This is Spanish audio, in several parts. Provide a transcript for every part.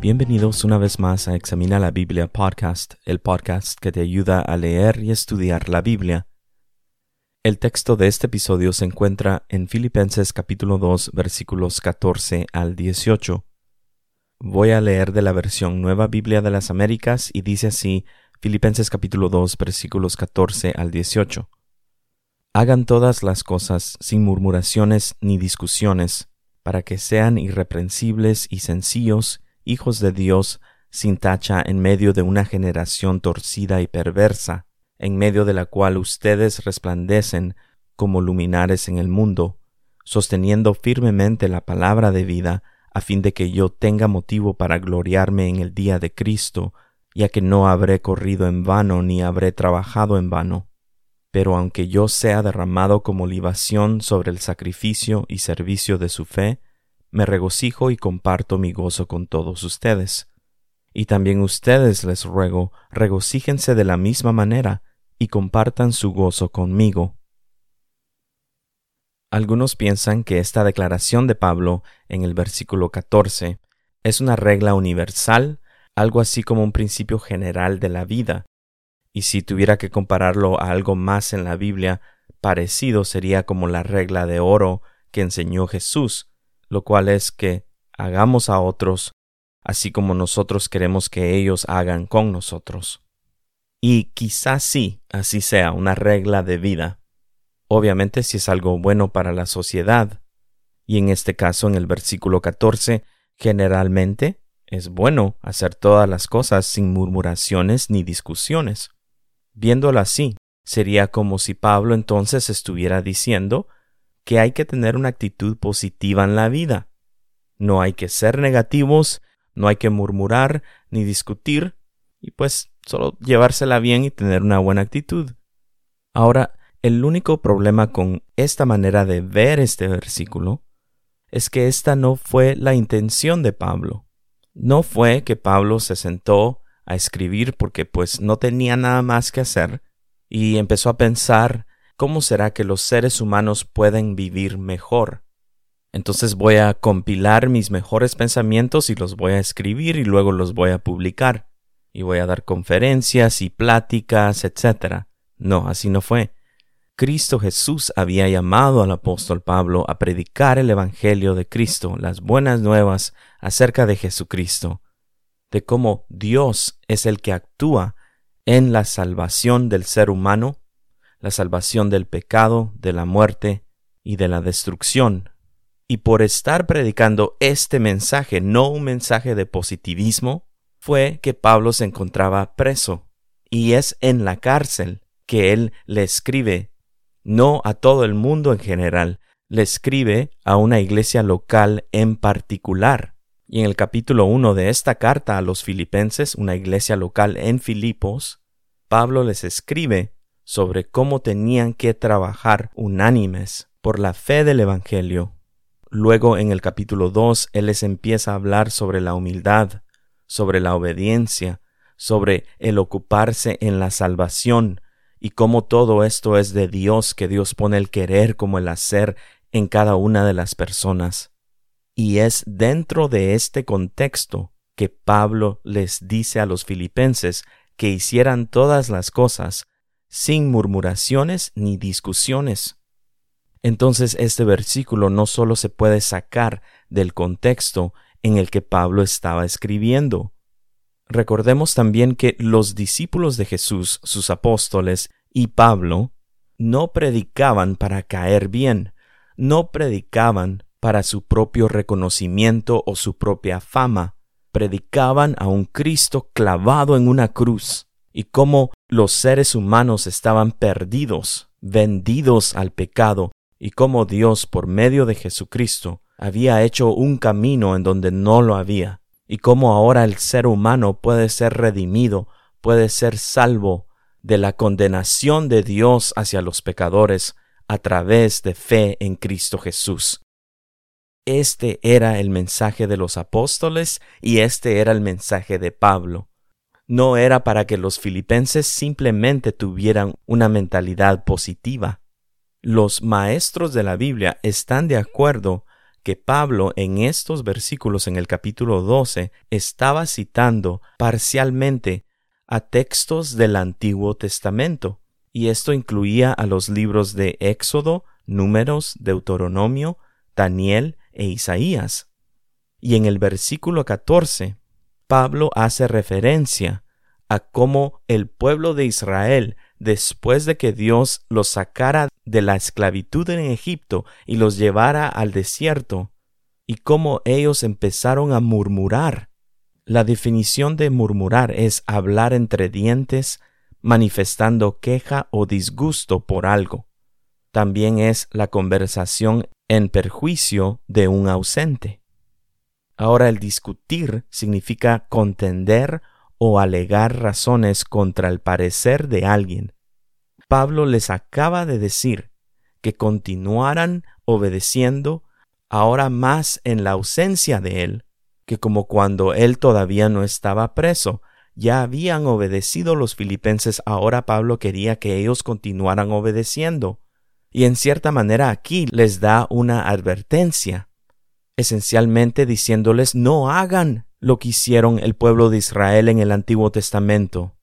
Bienvenidos una vez más a Examina la Biblia Podcast, el podcast que te ayuda a leer y estudiar la Biblia. El texto de este episodio se encuentra en Filipenses capítulo 2 versículos 14 al 18. Voy a leer de la versión Nueva Biblia de las Américas y dice así Filipenses capítulo 2 versículos 14 al 18. Hagan todas las cosas sin murmuraciones ni discusiones, para que sean irreprensibles y sencillos, hijos de Dios sin tacha en medio de una generación torcida y perversa, en medio de la cual ustedes resplandecen como luminares en el mundo, sosteniendo firmemente la palabra de vida, a fin de que yo tenga motivo para gloriarme en el día de Cristo, ya que no habré corrido en vano ni habré trabajado en vano. Pero aunque yo sea derramado como libación sobre el sacrificio y servicio de su fe, me regocijo y comparto mi gozo con todos ustedes. Y también ustedes les ruego, regocíjense de la misma manera y compartan su gozo conmigo. Algunos piensan que esta declaración de Pablo en el versículo 14 es una regla universal, algo así como un principio general de la vida, y si tuviera que compararlo a algo más en la Biblia, parecido sería como la regla de oro que enseñó Jesús, lo cual es que hagamos a otros así como nosotros queremos que ellos hagan con nosotros. Y quizás sí, así sea una regla de vida. Obviamente si es algo bueno para la sociedad. Y en este caso, en el versículo 14, generalmente es bueno hacer todas las cosas sin murmuraciones ni discusiones. Viéndolo así, sería como si Pablo entonces estuviera diciendo que hay que tener una actitud positiva en la vida. No hay que ser negativos, no hay que murmurar ni discutir, y pues solo llevársela bien y tener una buena actitud. Ahora, el único problema con esta manera de ver este versículo es que esta no fue la intención de Pablo. No fue que Pablo se sentó a escribir porque pues no tenía nada más que hacer y empezó a pensar ¿cómo será que los seres humanos pueden vivir mejor? Entonces voy a compilar mis mejores pensamientos y los voy a escribir y luego los voy a publicar. Y voy a dar conferencias y pláticas, etc. No, así no fue. Cristo Jesús había llamado al apóstol Pablo a predicar el Evangelio de Cristo, las buenas nuevas acerca de Jesucristo, de cómo Dios es el que actúa en la salvación del ser humano la salvación del pecado, de la muerte y de la destrucción. Y por estar predicando este mensaje, no un mensaje de positivismo, fue que Pablo se encontraba preso. Y es en la cárcel que él le escribe, no a todo el mundo en general, le escribe a una iglesia local en particular. Y en el capítulo 1 de esta carta a los filipenses, una iglesia local en Filipos, Pablo les escribe sobre cómo tenían que trabajar unánimes por la fe del Evangelio. Luego en el capítulo 2 Él les empieza a hablar sobre la humildad, sobre la obediencia, sobre el ocuparse en la salvación, y cómo todo esto es de Dios, que Dios pone el querer como el hacer en cada una de las personas. Y es dentro de este contexto que Pablo les dice a los filipenses que hicieran todas las cosas sin murmuraciones ni discusiones. Entonces este versículo no solo se puede sacar del contexto en el que Pablo estaba escribiendo. Recordemos también que los discípulos de Jesús, sus apóstoles y Pablo, no predicaban para caer bien, no predicaban para su propio reconocimiento o su propia fama, predicaban a un Cristo clavado en una cruz, y cómo los seres humanos estaban perdidos, vendidos al pecado, y cómo Dios, por medio de Jesucristo, había hecho un camino en donde no lo había, y cómo ahora el ser humano puede ser redimido, puede ser salvo de la condenación de Dios hacia los pecadores a través de fe en Cristo Jesús. Este era el mensaje de los apóstoles y este era el mensaje de Pablo. no era para que los filipenses simplemente tuvieran una mentalidad positiva. Los maestros de la Biblia están de acuerdo que Pablo en estos versículos en el capítulo 12 estaba citando parcialmente a textos del Antiguo Testamento, y esto incluía a los libros de Éxodo, Números, Deuteronomio, Daniel e Isaías. Y en el versículo 14, Pablo hace referencia a cómo el pueblo de Israel, después de que Dios los sacara de la esclavitud en Egipto y los llevara al desierto, y cómo ellos empezaron a murmurar. La definición de murmurar es hablar entre dientes, manifestando queja o disgusto por algo. También es la conversación en perjuicio de un ausente. Ahora el discutir significa contender o alegar razones contra el parecer de alguien. Pablo les acaba de decir que continuaran obedeciendo ahora más en la ausencia de él, que como cuando él todavía no estaba preso, ya habían obedecido los filipenses, ahora Pablo quería que ellos continuaran obedeciendo. Y en cierta manera aquí les da una advertencia esencialmente diciéndoles no hagan lo que hicieron el pueblo de Israel en el Antiguo Testamento,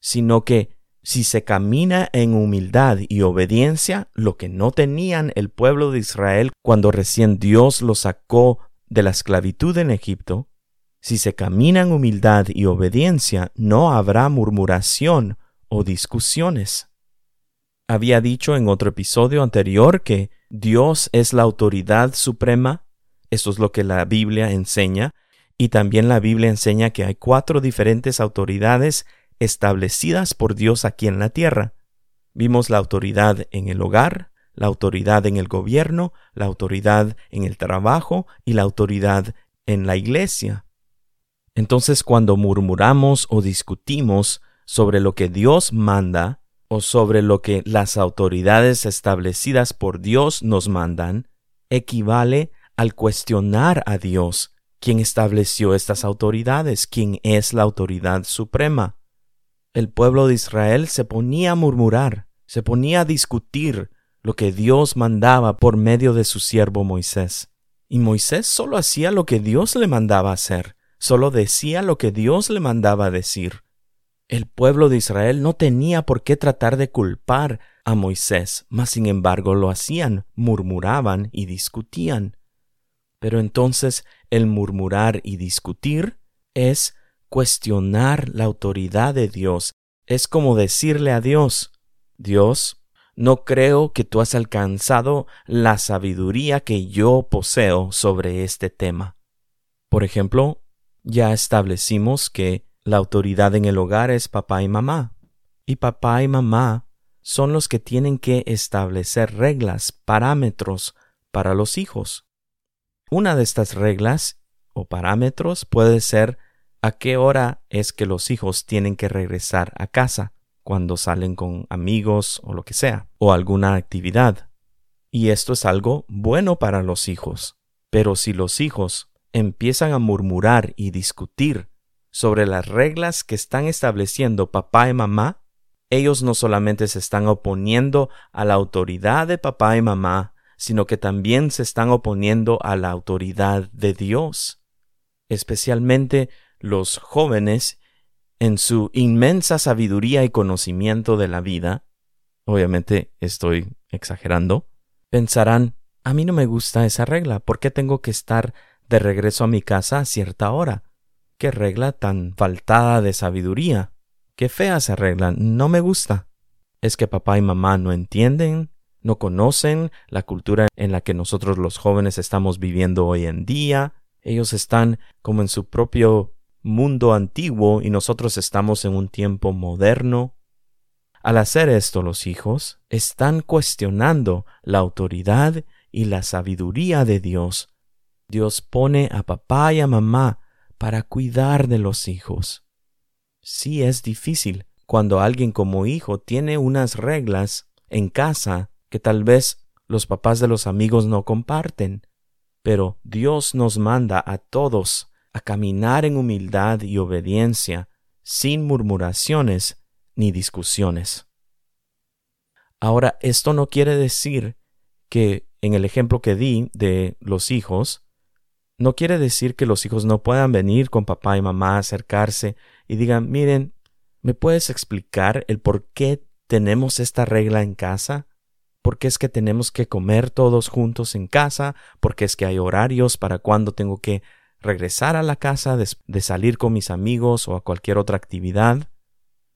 sino que si se camina en humildad y obediencia, lo que no tenían el pueblo de Israel cuando recién Dios los sacó de la esclavitud en Egipto, si se camina en humildad y obediencia, no habrá murmuración o discusiones. Había dicho en otro episodio anterior que Dios es la autoridad suprema esto es lo que la Biblia enseña. Y también la Biblia enseña que hay cuatro diferentes autoridades establecidas por Dios aquí en la tierra. Vimos la autoridad en el hogar, la autoridad en el gobierno, la autoridad en el trabajo y la autoridad en la iglesia. Entonces cuando murmuramos o discutimos sobre lo que Dios manda o sobre lo que las autoridades establecidas por Dios nos mandan, equivale al cuestionar a Dios, quien estableció estas autoridades, quién es la autoridad suprema. El pueblo de Israel se ponía a murmurar, se ponía a discutir lo que Dios mandaba por medio de su siervo Moisés. Y Moisés solo hacía lo que Dios le mandaba hacer, solo decía lo que Dios le mandaba decir. El pueblo de Israel no tenía por qué tratar de culpar a Moisés, mas sin embargo lo hacían, murmuraban y discutían. Pero entonces el murmurar y discutir es cuestionar la autoridad de Dios. Es como decirle a Dios, Dios, no creo que tú has alcanzado la sabiduría que yo poseo sobre este tema. Por ejemplo, ya establecimos que la autoridad en el hogar es papá y mamá, y papá y mamá son los que tienen que establecer reglas, parámetros para los hijos. Una de estas reglas o parámetros puede ser a qué hora es que los hijos tienen que regresar a casa cuando salen con amigos o lo que sea, o alguna actividad. Y esto es algo bueno para los hijos. Pero si los hijos empiezan a murmurar y discutir sobre las reglas que están estableciendo papá y mamá, ellos no solamente se están oponiendo a la autoridad de papá y mamá, sino que también se están oponiendo a la autoridad de Dios, especialmente los jóvenes en su inmensa sabiduría y conocimiento de la vida, obviamente estoy exagerando, pensarán, a mí no me gusta esa regla, ¿por qué tengo que estar de regreso a mi casa a cierta hora? ¿Qué regla tan faltada de sabiduría? Qué fea esa regla, no me gusta. ¿Es que papá y mamá no entienden no conocen la cultura en la que nosotros los jóvenes estamos viviendo hoy en día. Ellos están como en su propio mundo antiguo y nosotros estamos en un tiempo moderno. Al hacer esto los hijos están cuestionando la autoridad y la sabiduría de Dios. Dios pone a papá y a mamá para cuidar de los hijos. Sí es difícil cuando alguien como hijo tiene unas reglas en casa que tal vez los papás de los amigos no comparten, pero Dios nos manda a todos a caminar en humildad y obediencia, sin murmuraciones ni discusiones. Ahora, esto no quiere decir que en el ejemplo que di de los hijos, no quiere decir que los hijos no puedan venir con papá y mamá, acercarse y digan, miren, ¿me puedes explicar el por qué tenemos esta regla en casa? ¿Por qué es que tenemos que comer todos juntos en casa? ¿Por qué es que hay horarios para cuando tengo que regresar a la casa, de, salir con mis amigos o a cualquier otra actividad?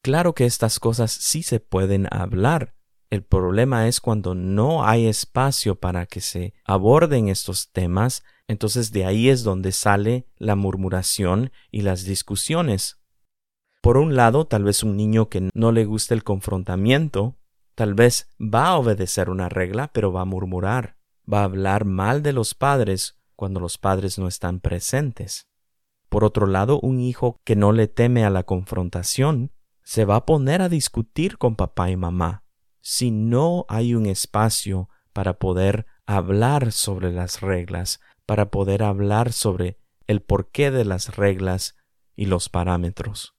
Claro que estas cosas sí se pueden hablar. El problema es cuando no hay espacio para que se aborden estos temas, entonces de ahí es donde sale la murmuración y las discusiones. Por un lado, tal vez un niño que no le gusta el confrontamiento, tal vez va a obedecer una regla, pero va a murmurar, va a hablar mal de los padres cuando los padres no están presentes. Por otro lado, un hijo que no le teme a la confrontación se va a poner a discutir con papá y mamá si no hay un espacio para poder hablar sobre las reglas, para poder hablar sobre el porqué de las reglas y los parámetros.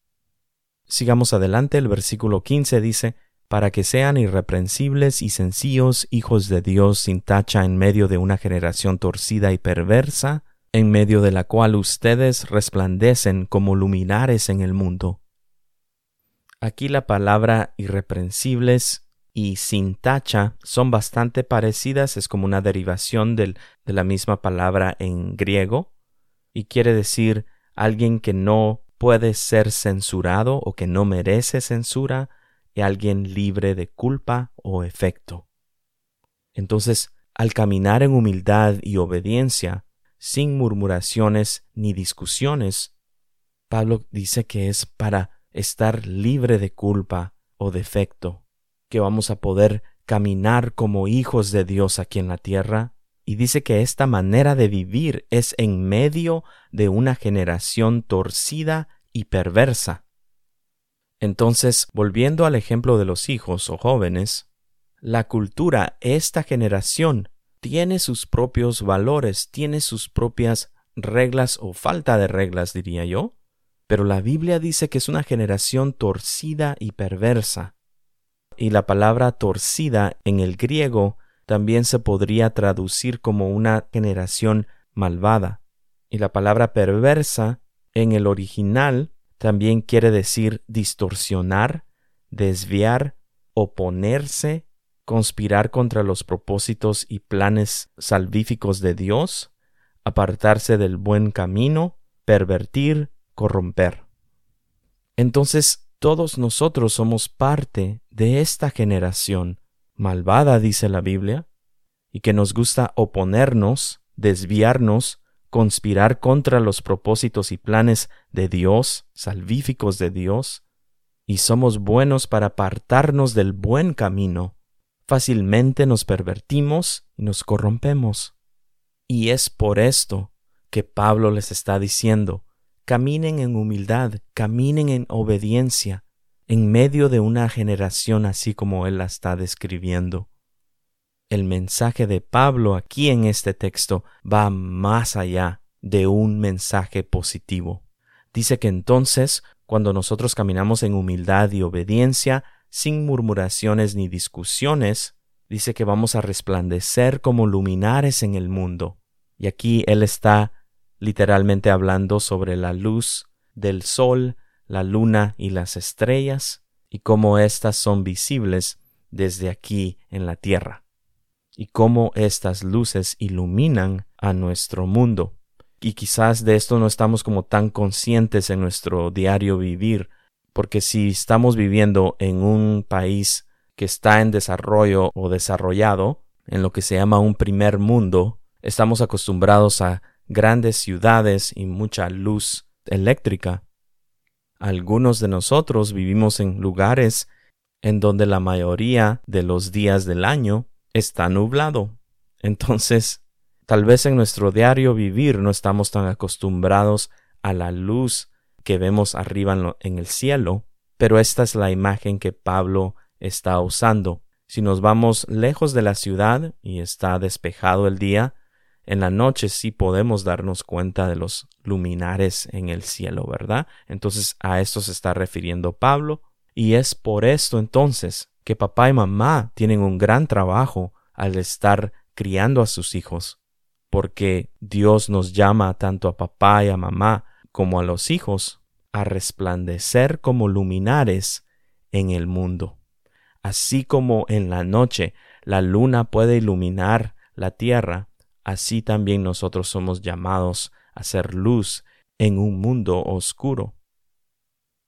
Sigamos adelante, el versículo 15 dice, para que sean irreprensibles y sencillos hijos de Dios sin tacha en medio de una generación torcida y perversa, en medio de la cual ustedes resplandecen como luminares en el mundo. Aquí la palabra irreprensibles y sin tacha son bastante parecidas, es como una derivación de la misma palabra en griego, y quiere decir alguien que no puede ser censurado o que no merece censura, y alguien libre de culpa o efecto. Entonces, al caminar en humildad y obediencia, sin murmuraciones ni discusiones, Pablo dice que es para estar libre de culpa o defecto, que vamos a poder caminar como hijos de Dios aquí en la tierra, y dice que esta manera de vivir es en medio de una generación torcida y perversa. Entonces, volviendo al ejemplo de los hijos o jóvenes, la cultura, esta generación, tiene sus propios valores, tiene sus propias reglas o falta de reglas, diría yo, pero la Biblia dice que es una generación torcida y perversa. Y la palabra torcida en el griego también se podría traducir como una generación malvada. Y la palabra perversa en el original también quiere decir distorsionar, desviar, oponerse, conspirar contra los propósitos y planes salvíficos de Dios, apartarse del buen camino, pervertir, corromper. Entonces todos nosotros somos parte de esta generación malvada, dice la Biblia, y que nos gusta oponernos, desviarnos, conspirar contra los propósitos y planes de Dios, salvíficos de Dios, y somos buenos para apartarnos del buen camino, fácilmente nos pervertimos y nos corrompemos. Y es por esto que Pablo les está diciendo, caminen en humildad, caminen en obediencia, en medio de una generación así como él la está describiendo el mensaje de Pablo aquí en este texto va más allá de un mensaje positivo. Dice que entonces, cuando nosotros caminamos en humildad y obediencia, sin murmuraciones ni discusiones, dice que vamos a resplandecer como luminares en el mundo. Y aquí él está literalmente hablando sobre la luz del sol, la luna y las estrellas, y cómo éstas son visibles desde aquí en la tierra y cómo estas luces iluminan a nuestro mundo. Y quizás de esto no estamos como tan conscientes en nuestro diario vivir, porque si estamos viviendo en un país que está en desarrollo o desarrollado, en lo que se llama un primer mundo, estamos acostumbrados a grandes ciudades y mucha luz eléctrica. Algunos de nosotros vivimos en lugares en donde la mayoría de los días del año está nublado. Entonces, tal vez en nuestro diario vivir no estamos tan acostumbrados a la luz que vemos arriba en, el cielo, pero esta es la imagen que Pablo está usando. Si nos vamos lejos de la ciudad y está despejado el día, en la noche sí podemos darnos cuenta de los luminares en el cielo, ¿verdad? Entonces a esto se está refiriendo Pablo, y es por esto entonces que papá y mamá tienen un gran trabajo al estar criando a sus hijos, porque Dios nos llama tanto a papá y a mamá como a los hijos a resplandecer como luminares en el mundo. Así como en la noche la luna puede iluminar la tierra, así también nosotros somos llamados a ser luz en un mundo oscuro.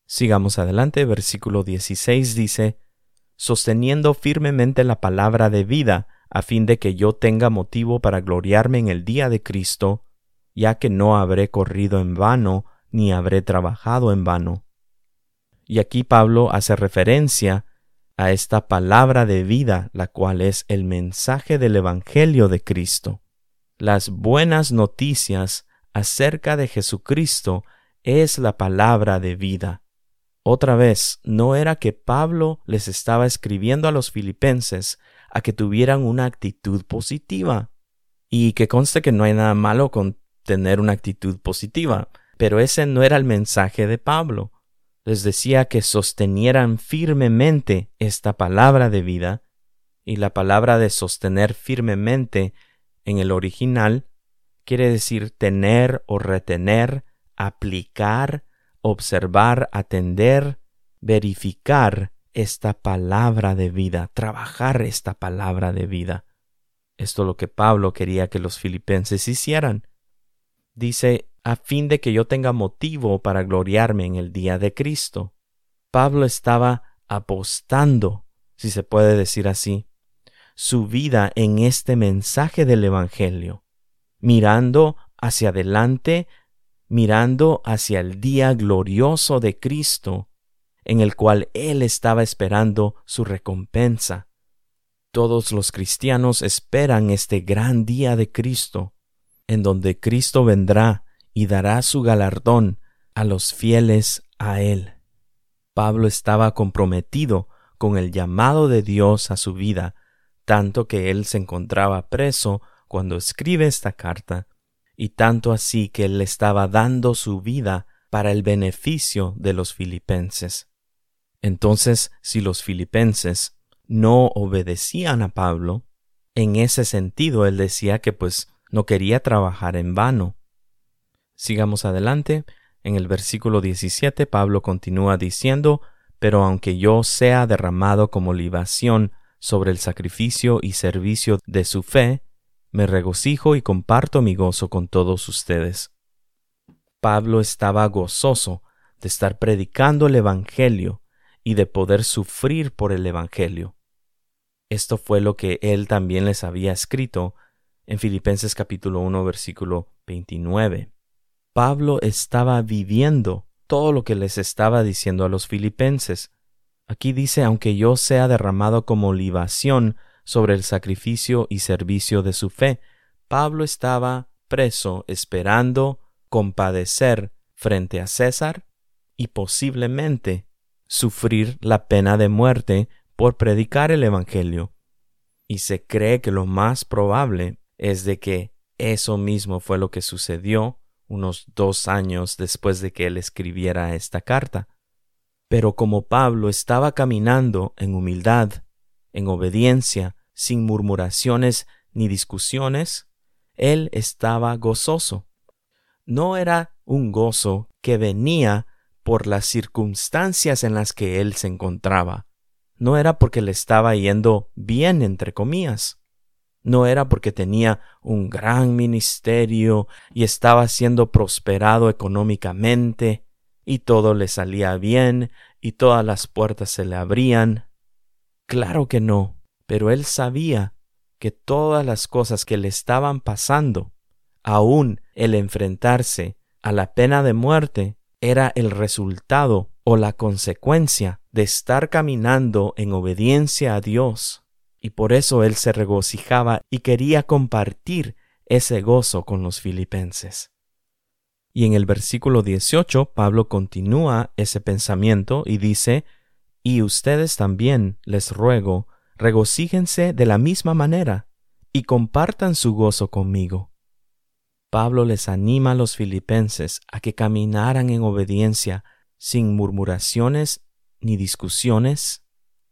Sigamos adelante, versículo 16 dice, sosteniendo firmemente la palabra de vida, a fin de que yo tenga motivo para gloriarme en el día de Cristo, ya que no habré corrido en vano, ni habré trabajado en vano. Y aquí Pablo hace referencia a esta palabra de vida, la cual es el mensaje del Evangelio de Cristo. Las buenas noticias acerca de Jesucristo es la palabra de vida. Otra vez, no era que Pablo les estaba escribiendo a los filipenses a que tuvieran una actitud positiva. Y que conste que no hay nada malo con tener una actitud positiva, pero ese no era el mensaje de Pablo. Les decía que sostenieran firmemente esta palabra de vida, y la palabra de sostener firmemente en el original quiere decir tener o retener, aplicar, observar, atender, verificar esta palabra de vida, trabajar esta palabra de vida. Esto es lo que Pablo quería que los filipenses hicieran. Dice, a fin de que yo tenga motivo para gloriarme en el día de Cristo. Pablo estaba apostando, si se puede decir así, su vida en este mensaje del Evangelio, mirando hacia adelante mirando hacia el día glorioso de Cristo, en el cual Él estaba esperando su recompensa. Todos los cristianos esperan este gran día de Cristo, en donde Cristo vendrá y dará su galardón a los fieles a Él. Pablo estaba comprometido con el llamado de Dios a su vida, tanto que él se encontraba preso cuando escribe esta carta, y tanto así que él estaba dando su vida para el beneficio de los filipenses. Entonces, si los filipenses no obedecían a Pablo, en ese sentido él decía que pues no quería trabajar en vano. Sigamos adelante. En el versículo 17 Pablo continúa diciendo, Pero aunque yo sea derramado como libación sobre el sacrificio y servicio de su fe, me regocijo y comparto mi gozo con todos ustedes. Pablo estaba gozoso de estar predicando el Evangelio y de poder sufrir por el Evangelio. Esto fue lo que él también les había escrito en Filipenses capítulo 1 versículo 29. Pablo estaba viviendo todo lo que les estaba diciendo a los filipenses. Aquí dice, aunque yo sea derramado como libación sobre el sacrificio y servicio de su fe. Pablo estaba preso esperando compadecer frente a César y posiblemente sufrir la pena de muerte por predicar el Evangelio. Y se cree que lo más probable es de que eso mismo fue lo que sucedió unos dos años después de que él escribiera esta carta. Pero como Pablo estaba caminando en humildad en obediencia, sin murmuraciones ni discusiones, él estaba gozoso. No era un gozo que venía por las circunstancias en las que él se encontraba. No era porque le estaba yendo bien, entre comillas. No era porque tenía un gran ministerio y estaba siendo prosperado económicamente y todo le salía bien y todas las puertas se le abrían. Claro que no, pero él sabía que todas las cosas que le estaban pasando, aun el enfrentarse a la pena de muerte, era el resultado o la consecuencia de estar caminando en obediencia a Dios, y por eso él se regocijaba y quería compartir ese gozo con los filipenses. Y en el versículo 18 Pablo continúa ese pensamiento y dice, Y ustedes también, les ruego, regocíjense de la misma manera y compartan su gozo conmigo. Pablo les anima a los filipenses a que caminaran en obediencia sin murmuraciones ni discusiones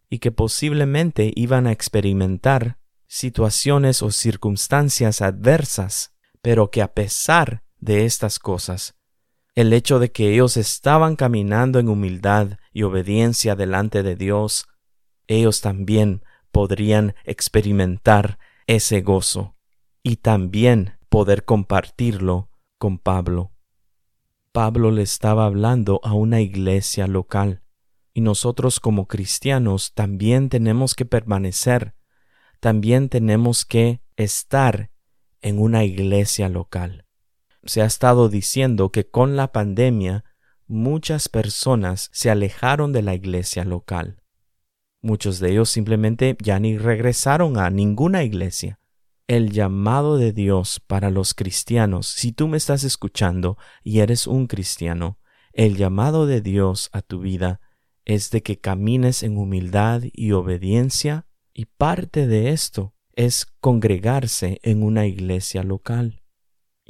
y que posiblemente iban a experimentar situaciones o circunstancias adversas, pero que a pesar de estas cosas, el hecho de que ellos estaban caminando en humildad y obediencia delante de Dios, ellos también podrían experimentar ese gozo y también poder compartirlo con Pablo. Pablo le estaba hablando a una iglesia local, y nosotros como cristianos también tenemos que permanecer, también tenemos que estar en una iglesia local. Se ha estado diciendo que con la pandemia muchas personas se alejaron de la iglesia local. Muchos de ellos simplemente ya ni regresaron a ninguna iglesia el llamado de Dios para los cristianos, si tú me estás escuchando y eres un cristiano, el llamado de Dios a tu vida es de que camines en humildad y obediencia y parte de esto es congregarse en una iglesia local.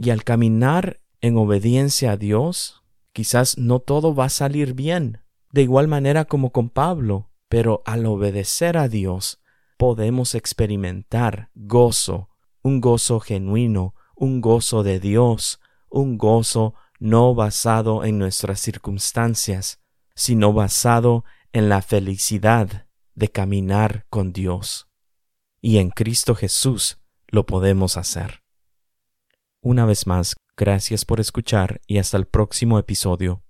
Y al caminar en obediencia a Dios, quizás no todo va a salir bien, de igual manera como con Pablo, pero al obedecer a Dios podemos experimentar gozo, un gozo genuino, un gozo de Dios, un gozo no basado en nuestras circunstancias, sino basado en la felicidad de caminar con Dios. Y en Cristo Jesús lo podemos hacer. Una vez más, gracias por escuchar y hasta el próximo episodio.